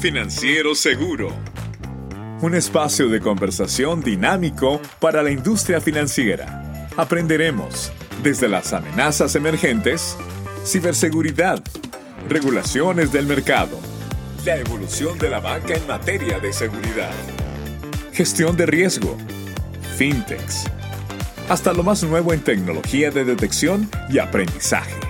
Financiero Seguro. Un espacio de conversación dinámico para la industria financiera. Aprenderemos desde las amenazas emergentes, ciberseguridad, regulaciones del mercado, la evolución de la banca en materia de seguridad, gestión de riesgo, fintechs, hasta lo más nuevo en tecnología de detección y aprendizaje.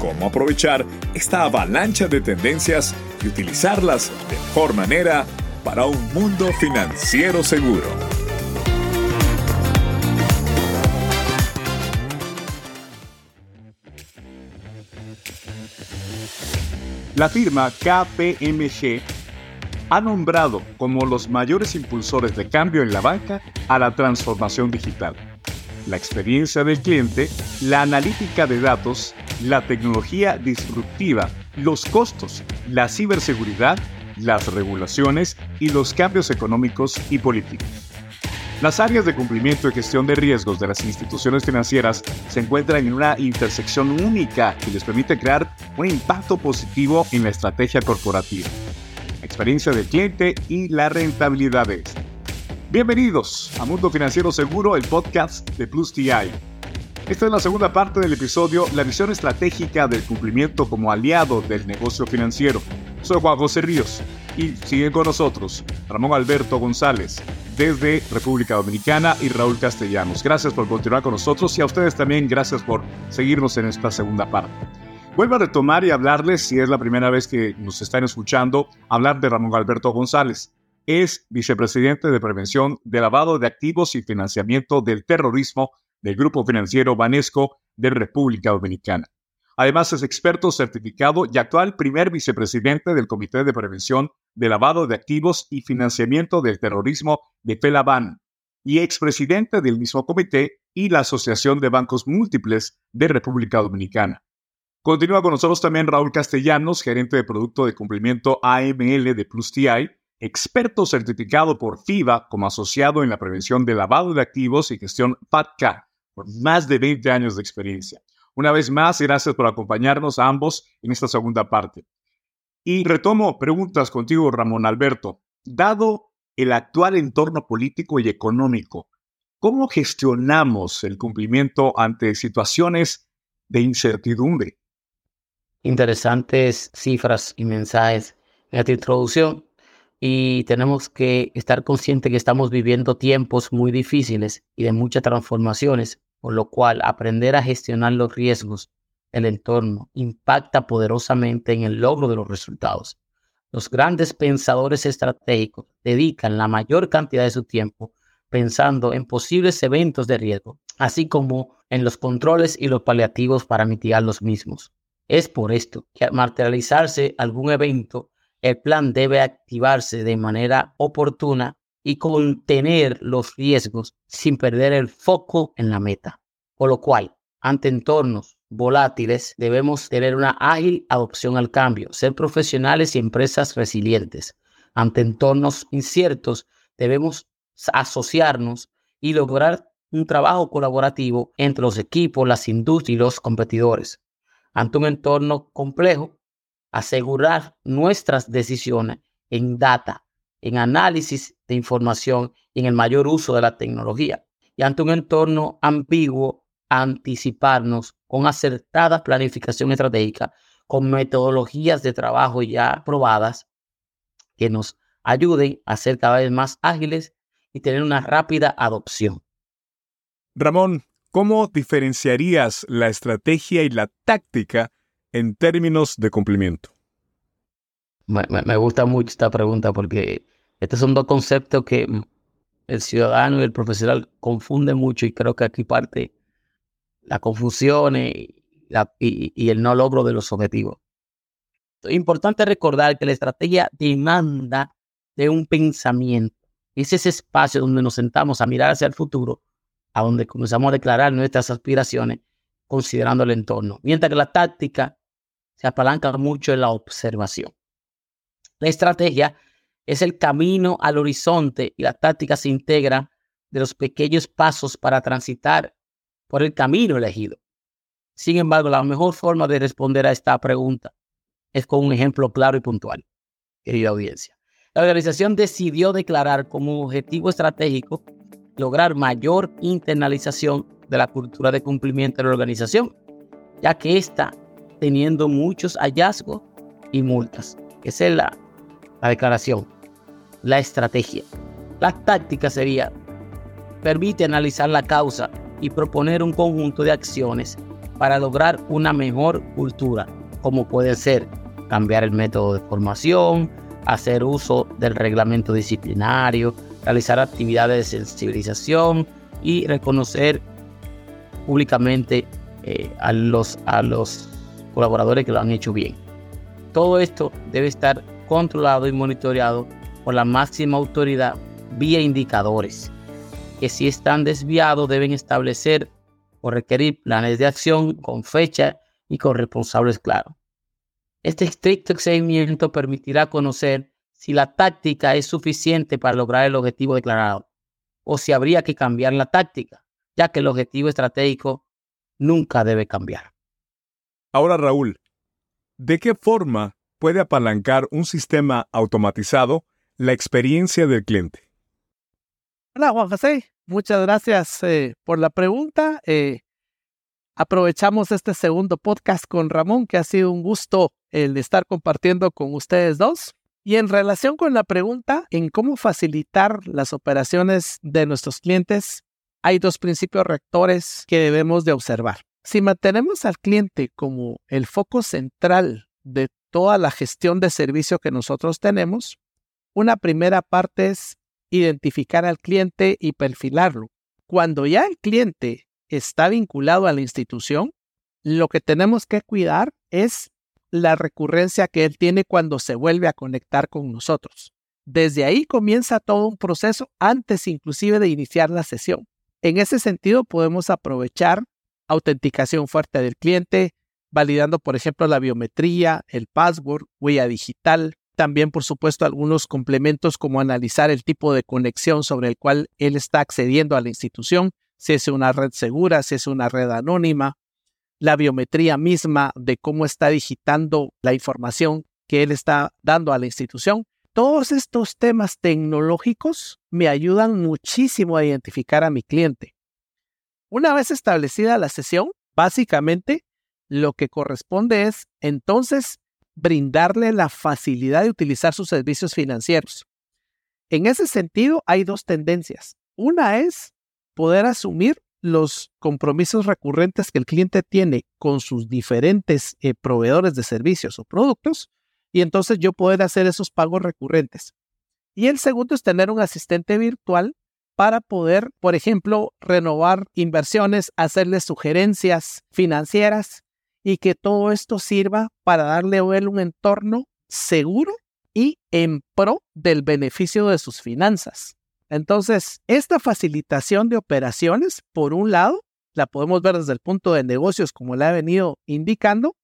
Cómo aprovechar esta avalancha de tendencias y utilizarlas de mejor manera para un mundo financiero seguro. La firma KPMG ha nombrado como los mayores impulsores de cambio en la banca a la transformación digital, la experiencia del cliente, la analítica de datos, la tecnología disruptiva, los costos, la ciberseguridad, las regulaciones y los cambios económicos y políticos. Las áreas de cumplimiento y gestión de riesgos de las instituciones financieras se encuentran en una intersección única que les permite crear un impacto positivo en la estrategia corporativa, experiencia del cliente y la rentabilidad. Bienvenidos a Mundo Financiero Seguro, el podcast de Plus TI. Esta es la segunda parte del episodio, la visión estratégica del cumplimiento como aliado del negocio financiero. Soy Juan José Ríos y siguen con nosotros Ramón Alberto González desde República Dominicana y Raúl Castellanos. Gracias por continuar con nosotros y a ustedes también gracias por seguirnos en esta segunda parte. Vuelvo a retomar y hablarles, si es la primera vez que nos están escuchando, hablar de Ramón Alberto González. Es vicepresidente de Prevención de Lavado de Activos y Financiamiento del Terrorismo del Grupo Financiero Banesco de República Dominicana. Además, es experto certificado y actual primer vicepresidente del Comité de Prevención de Lavado de Activos y Financiamiento del Terrorismo de FELABAN y expresidente del mismo comité y la Asociación de Bancos Múltiples de República Dominicana. Continúa con nosotros también Raúl Castellanos, gerente de producto de cumplimiento AML de Plus TI, experto certificado por FIBA como asociado en la prevención de lavado de activos y gestión FATCA por más de 20 años de experiencia. Una vez más, gracias por acompañarnos a ambos en esta segunda parte. Y retomo preguntas contigo, Ramón Alberto. Dado el actual entorno político y económico, ¿cómo gestionamos el cumplimiento ante situaciones de incertidumbre? Interesantes cifras y mensajes en esta introducción y tenemos que estar conscientes que estamos viviendo tiempos muy difíciles y de muchas transformaciones por lo cual aprender a gestionar los riesgos del entorno impacta poderosamente en el logro de los resultados. Los grandes pensadores estratégicos dedican la mayor cantidad de su tiempo pensando en posibles eventos de riesgo, así como en los controles y los paliativos para mitigar los mismos. Es por esto que al materializarse algún evento, el plan debe activarse de manera oportuna y contener los riesgos sin perder el foco en la meta. Por lo cual, ante entornos volátiles, debemos tener una ágil adopción al cambio, ser profesionales y empresas resilientes. Ante entornos inciertos, debemos asociarnos y lograr un trabajo colaborativo entre los equipos, las industrias y los competidores. Ante un entorno complejo, asegurar nuestras decisiones en data, en análisis de información y en el mayor uso de la tecnología. Y ante un entorno ambiguo, anticiparnos con acertada planificación estratégica, con metodologías de trabajo ya probadas que nos ayuden a ser cada vez más ágiles y tener una rápida adopción. Ramón, ¿cómo diferenciarías la estrategia y la táctica en términos de cumplimiento? Me, gusta mucho esta pregunta porque estos son dos conceptos que el ciudadano y el profesional confunden mucho y creo que aquí parte la confusión y, y, el no logro de los objetivos. Es importante recordar que la estrategia demanda de un pensamiento. Es ese espacio donde nos sentamos a mirar hacia el futuro, a donde comenzamos a declarar nuestras aspiraciones considerando el entorno. Mientras que la táctica se apalanca mucho en la observación. La estrategia es el camino al horizonte y la táctica se integra de los pequeños pasos para transitar por el camino elegido. Sin embargo, la mejor forma de responder a esta pregunta es con un ejemplo claro y puntual. querida audiencia. La organización decidió declarar como objetivo estratégico lograr mayor internalización de la cultura de cumplimiento de la organización, ya que está teniendo muchos hallazgos y multas. Esa es la, la declaración, la estrategia. La táctica sería, permite analizar la causa y proponer un conjunto de acciones para lograr una mejor cultura, como puede ser cambiar el método de formación, hacer uso del reglamento disciplinario, realizar actividades de sensibilización y reconocer públicamente eh, a, los, a los colaboradores que lo han hecho bien. Todo esto debe estar controlado y monitoreado por la máxima autoridad vía indicadores, que si están desviados deben establecer o requerir planes de acción con fecha y con responsables claros. Este estricto seguimiento permitirá conocer si la táctica es suficiente para lograr el objetivo declarado o si habría que cambiar la táctica, ya que el objetivo estratégico nunca debe cambiar. Ahora, Raúl, ¿de qué forma puede apalancar un sistema automatizado la experiencia del cliente? Hola, Juan José. Muchas gracias eh, por la pregunta. Eh, aprovechamos este segundo podcast con Ramón, que ha sido un gusto el estar compartiendo con ustedes dos. Y en relación con la pregunta en cómo facilitar las operaciones de nuestros clientes, hay dos principios rectores que debemos de observar. Si mantenemos al cliente como el foco central de toda la gestión de servicio que nosotros tenemos, una primera parte es identificar al cliente y perfilarlo. Cuando ya el cliente está vinculado a la institución, lo que tenemos que cuidar es la recurrencia que él tiene cuando se vuelve a conectar con nosotros. Desde ahí comienza todo un proceso antes inclusive de iniciar la sesión. En ese sentido podemos aprovechar autenticación fuerte del cliente, validando por ejemplo la biometría, el password, huella digital, también por supuesto algunos complementos como analizar el tipo de conexión sobre el cual él está accediendo a la institución, si es una red segura, si es una red anónima, la biometría misma de cómo está digitando la información que él está dando a la institución. Todos estos temas tecnológicos me ayudan muchísimo a identificar a mi cliente. Una vez establecida la sesión, básicamente lo que corresponde es entonces brindarle la facilidad de utilizar sus servicios financieros. En ese sentido, hay dos tendencias. Una es poder asumir los compromisos recurrentes que el cliente tiene con sus diferentes eh, proveedores de servicios o productos y entonces yo poder hacer esos pagos recurrentes. Y el segundo es tener un asistente virtual para poder, por ejemplo, renovar inversiones, hacerle sugerencias financieras y que todo esto sirva para darle a él un entorno seguro y en pro del beneficio de sus finanzas. Entonces, esta facilitación de operaciones, por un lado, la podemos ver desde el punto de negocios, como le ha venido indicando,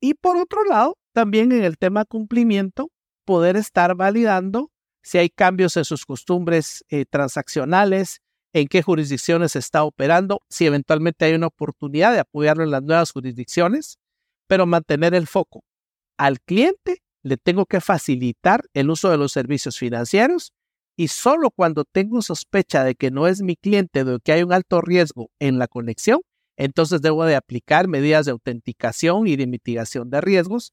y por otro lado, también en el tema cumplimiento, poder estar validando si hay cambios en sus costumbres eh, transaccionales, en qué jurisdicciones está operando, si eventualmente hay una oportunidad de apoyarlo en las nuevas jurisdicciones, pero mantener el foco. Al cliente le tengo que facilitar el uso de los servicios financieros y solo cuando tengo sospecha de que no es mi cliente, de que hay un alto riesgo en la conexión, entonces debo de aplicar medidas de autenticación y de mitigación de riesgos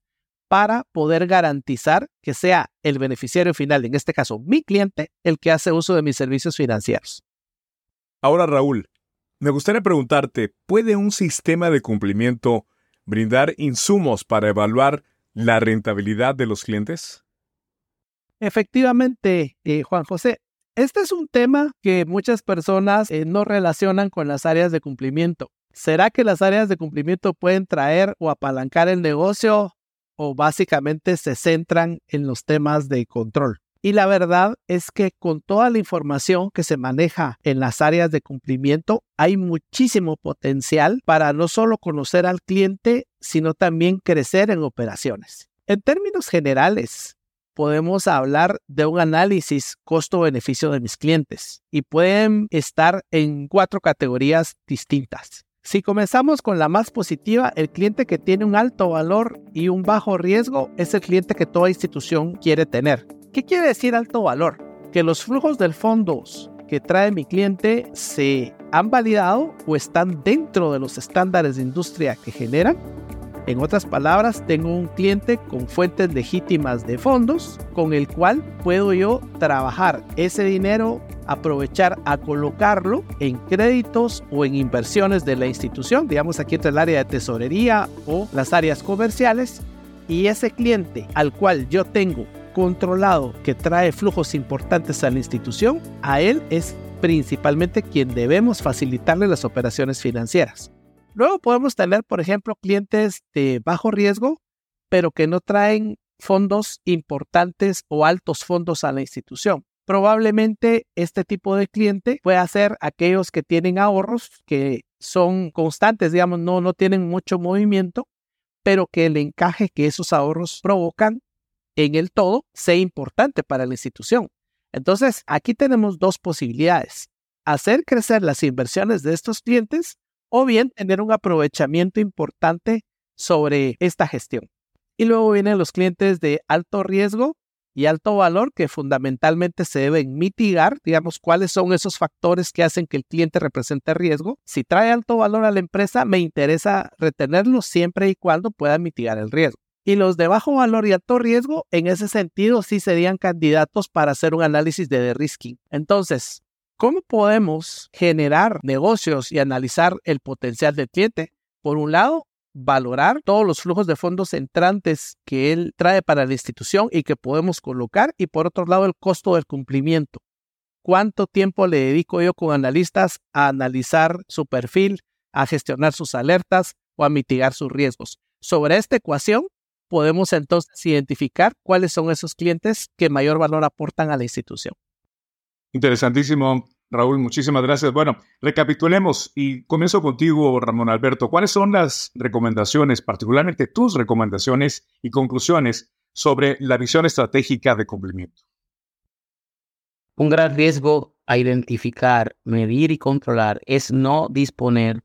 para poder garantizar que sea el beneficiario final, en este caso mi cliente, el que hace uso de mis servicios financieros. Ahora, Raúl, me gustaría preguntarte, ¿puede un sistema de cumplimiento brindar insumos para evaluar la rentabilidad de los clientes? Efectivamente, eh, Juan José, este es un tema que muchas personas eh, no relacionan con las áreas de cumplimiento. ¿Será que las áreas de cumplimiento pueden traer o apalancar el negocio o básicamente se centran en los temas de control? Y la verdad es que con toda la información que se maneja en las áreas de cumplimiento, hay muchísimo potencial para no solo conocer al cliente, sino también crecer en operaciones. En términos generales, podemos hablar de un análisis costo-beneficio de mis clientes y pueden estar en cuatro categorías distintas. Si comenzamos con la más positiva, el cliente que tiene un alto valor y un bajo riesgo es el cliente que toda institución quiere tener. ¿Qué quiere decir alto valor? Que los flujos del fondos que trae mi cliente se han validado o están dentro de los estándares de industria que generan en otras palabras, tengo un cliente con fuentes legítimas de fondos con el cual puedo yo trabajar ese dinero, aprovechar a colocarlo en créditos o en inversiones de la institución, digamos aquí entre el área de tesorería o las áreas comerciales, y ese cliente al cual yo tengo controlado que trae flujos importantes a la institución, a él es principalmente quien debemos facilitarle las operaciones financieras. Luego podemos tener, por ejemplo, clientes de bajo riesgo, pero que no traen fondos importantes o altos fondos a la institución. Probablemente este tipo de cliente puede ser aquellos que tienen ahorros que son constantes, digamos, no, no tienen mucho movimiento, pero que el encaje que esos ahorros provocan en el todo sea importante para la institución. Entonces, aquí tenemos dos posibilidades. Hacer crecer las inversiones de estos clientes o bien tener un aprovechamiento importante sobre esta gestión. Y luego vienen los clientes de alto riesgo y alto valor que fundamentalmente se deben mitigar, digamos, cuáles son esos factores que hacen que el cliente represente riesgo. Si trae alto valor a la empresa, me interesa retenerlo siempre y cuando pueda mitigar el riesgo. Y los de bajo valor y alto riesgo, en ese sentido, sí serían candidatos para hacer un análisis de de-risking. Entonces, ¿Cómo podemos generar negocios y analizar el potencial del cliente? Por un lado, valorar todos los flujos de fondos entrantes que él trae para la institución y que podemos colocar. Y por otro lado, el costo del cumplimiento. ¿Cuánto tiempo le dedico yo con analistas a analizar su perfil, a gestionar sus alertas o a mitigar sus riesgos? Sobre esta ecuación, podemos entonces identificar cuáles son esos clientes que mayor valor aportan a la institución. Interesantísimo, Raúl, muchísimas gracias. Bueno, recapitulemos y comienzo contigo, Ramón Alberto. ¿Cuáles son las recomendaciones, particularmente tus recomendaciones y conclusiones sobre la visión estratégica de cumplimiento? Un gran riesgo a identificar, medir y controlar es no disponer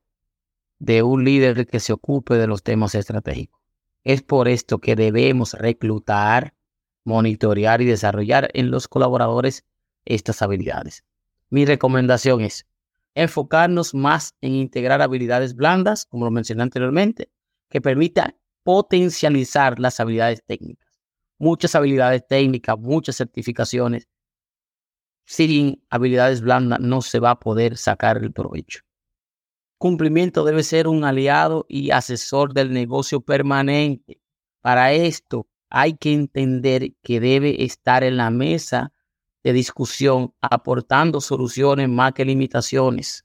de un líder que se ocupe de los temas estratégicos. Es por esto que debemos reclutar, monitorear y desarrollar en los colaboradores estas habilidades. Mi recomendación es enfocarnos más en integrar habilidades blandas, como lo mencioné anteriormente, que permitan potencializar las habilidades técnicas. Muchas habilidades técnicas, muchas certificaciones. Sin habilidades blandas no se va a poder sacar el provecho. Cumplimiento debe ser un aliado y asesor del negocio permanente. Para esto hay que entender que debe estar en la mesa de discusión aportando soluciones más que limitaciones.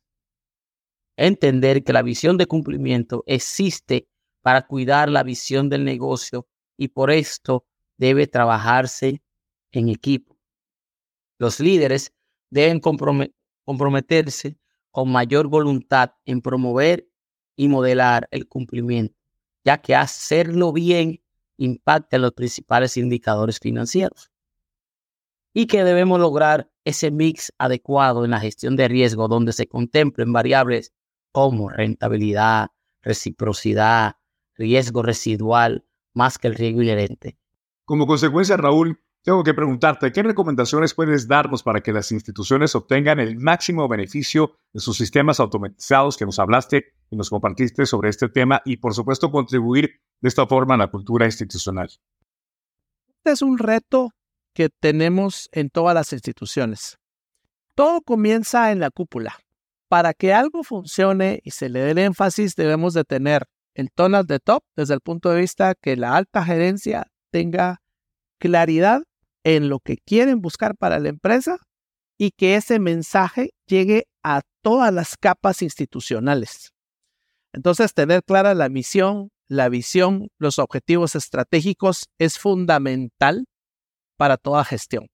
Entender que la visión de cumplimiento existe para cuidar la visión del negocio y por esto debe trabajarse en equipo. Los líderes deben comprometerse con mayor voluntad en promover y modelar el cumplimiento, ya que hacerlo bien impacta en los principales indicadores financieros y que debemos lograr ese mix adecuado en la gestión de riesgo donde se contemplen variables como rentabilidad, reciprocidad, riesgo residual, más que el riesgo inherente. Como consecuencia, Raúl, tengo que preguntarte, ¿qué recomendaciones puedes darnos para que las instituciones obtengan el máximo beneficio de sus sistemas automatizados que nos hablaste y nos compartiste sobre este tema y, por supuesto, contribuir de esta forma a la cultura institucional? Este es un reto que tenemos en todas las instituciones. Todo comienza en la cúpula. Para que algo funcione y se le dé el énfasis, debemos de tener en tonas de top desde el punto de vista que la alta gerencia tenga claridad en lo que quieren buscar para la empresa y que ese mensaje llegue a todas las capas institucionales. Entonces, tener clara la misión, la visión, los objetivos estratégicos es fundamental para toda gestión.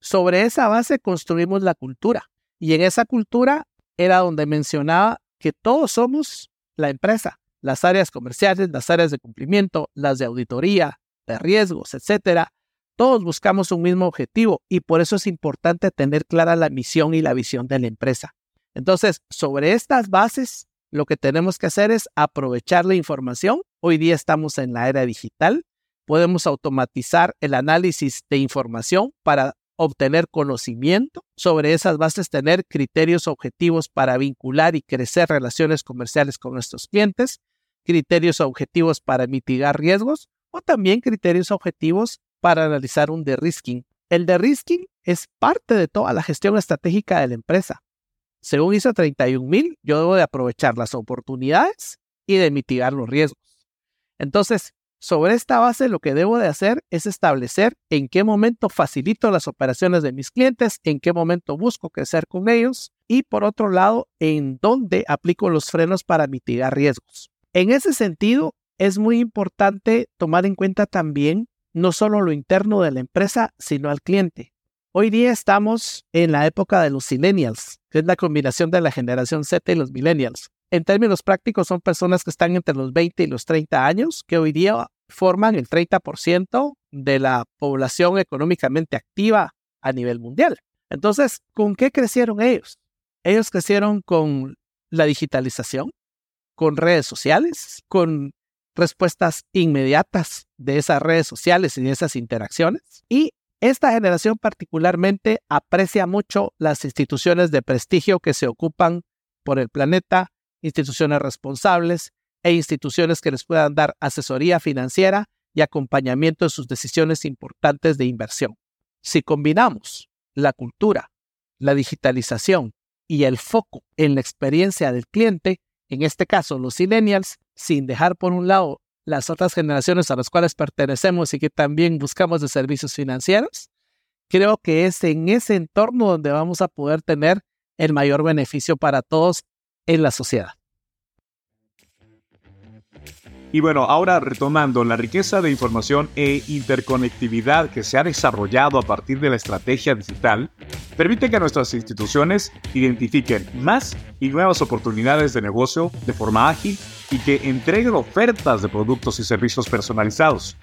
Sobre esa base construimos la cultura y en esa cultura era donde mencionaba que todos somos la empresa, las áreas comerciales, las áreas de cumplimiento, las de auditoría, de riesgos, etcétera. Todos buscamos un mismo objetivo y por eso es importante tener clara la misión y la visión de la empresa. Entonces, sobre estas bases, lo que tenemos que hacer es aprovechar la información. Hoy día estamos en la era digital. Podemos automatizar el análisis de información para obtener conocimiento. Sobre esas bases, tener criterios objetivos para vincular y crecer relaciones comerciales con nuestros clientes, criterios objetivos para mitigar riesgos o también criterios objetivos para analizar un de-risking. El de-risking es parte de toda la gestión estratégica de la empresa. Según ISO 31000, yo debo de aprovechar las oportunidades y de mitigar los riesgos. Entonces, sobre esta base lo que debo de hacer es establecer en qué momento facilito las operaciones de mis clientes, en qué momento busco crecer con ellos y por otro lado, en dónde aplico los frenos para mitigar riesgos. En ese sentido, es muy importante tomar en cuenta también no solo lo interno de la empresa, sino al cliente. Hoy día estamos en la época de los millennials, que es la combinación de la generación Z y los millennials. En términos prácticos son personas que están entre los 20 y los 30 años, que hoy día forman el 30% de la población económicamente activa a nivel mundial. Entonces, ¿con qué crecieron ellos? Ellos crecieron con la digitalización, con redes sociales, con respuestas inmediatas de esas redes sociales y de esas interacciones. Y esta generación particularmente aprecia mucho las instituciones de prestigio que se ocupan por el planeta, instituciones responsables e instituciones que les puedan dar asesoría financiera y acompañamiento en sus decisiones importantes de inversión. Si combinamos la cultura, la digitalización y el foco en la experiencia del cliente, en este caso los millennials, sin dejar por un lado las otras generaciones a las cuales pertenecemos y que también buscamos de servicios financieros, creo que es en ese entorno donde vamos a poder tener el mayor beneficio para todos en la sociedad. Y bueno, ahora retomando la riqueza de información e interconectividad que se ha desarrollado a partir de la estrategia digital, permite que nuestras instituciones identifiquen más y nuevas oportunidades de negocio de forma ágil y que entreguen ofertas de productos y servicios personalizados,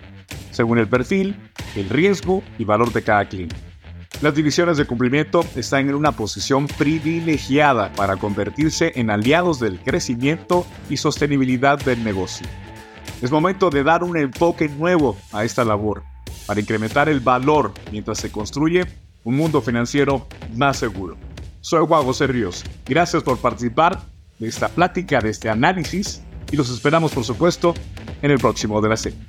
según el perfil, el riesgo y valor de cada cliente. Las divisiones de cumplimiento están en una posición privilegiada para convertirse en aliados del crecimiento y sostenibilidad del negocio. Es momento de dar un enfoque nuevo a esta labor para incrementar el valor mientras se construye un mundo financiero más seguro. Soy Juan José Ríos. Gracias por participar de esta plática, de este análisis y los esperamos por supuesto en el próximo de la serie.